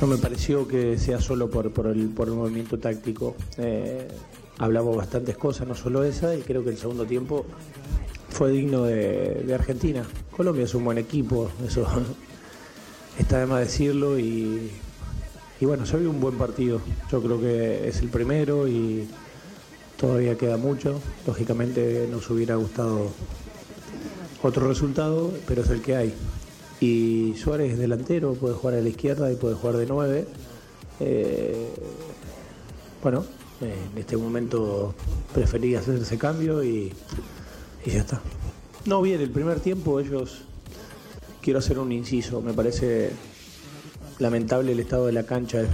No me pareció que sea solo por, por, el, por el movimiento táctico. Eh, hablamos bastantes cosas, no solo esa, y creo que el segundo tiempo fue digno de, de Argentina. Colombia es un buen equipo, eso está de más decirlo, y, y bueno, se vio un buen partido. Yo creo que es el primero y todavía queda mucho. Lógicamente nos hubiera gustado otro resultado, pero es el que hay. Y Suárez es delantero, puede jugar a la izquierda y puede jugar de nueve. Eh, bueno, en este momento preferí hacer ese cambio y ya está. No bien, el primer tiempo ellos, quiero hacer un inciso, me parece lamentable el estado de la cancha,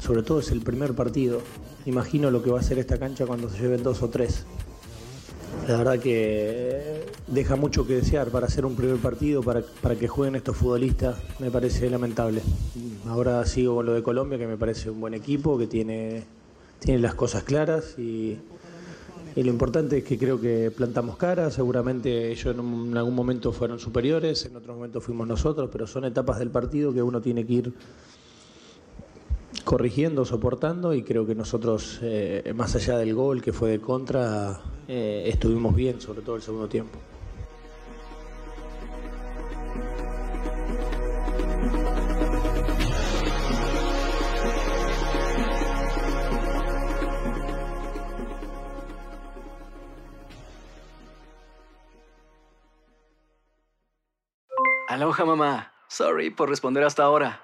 sobre todo es el primer partido. Imagino lo que va a ser esta cancha cuando se lleven dos o tres. La verdad que deja mucho que desear para hacer un primer partido, para, para que jueguen estos futbolistas, me parece lamentable. Ahora sigo con lo de Colombia, que me parece un buen equipo, que tiene, tiene las cosas claras y, y lo importante es que creo que plantamos cara, seguramente ellos en, un- en algún momento fueron superiores, en otro momento fuimos nosotros, pero son etapas del partido que uno tiene que ir corrigiendo, soportando y creo que nosotros, eh, más allá del gol que fue de contra, eh, estuvimos bien, sobre todo el segundo tiempo. Aloha mamá. Sorry por responder hasta ahora.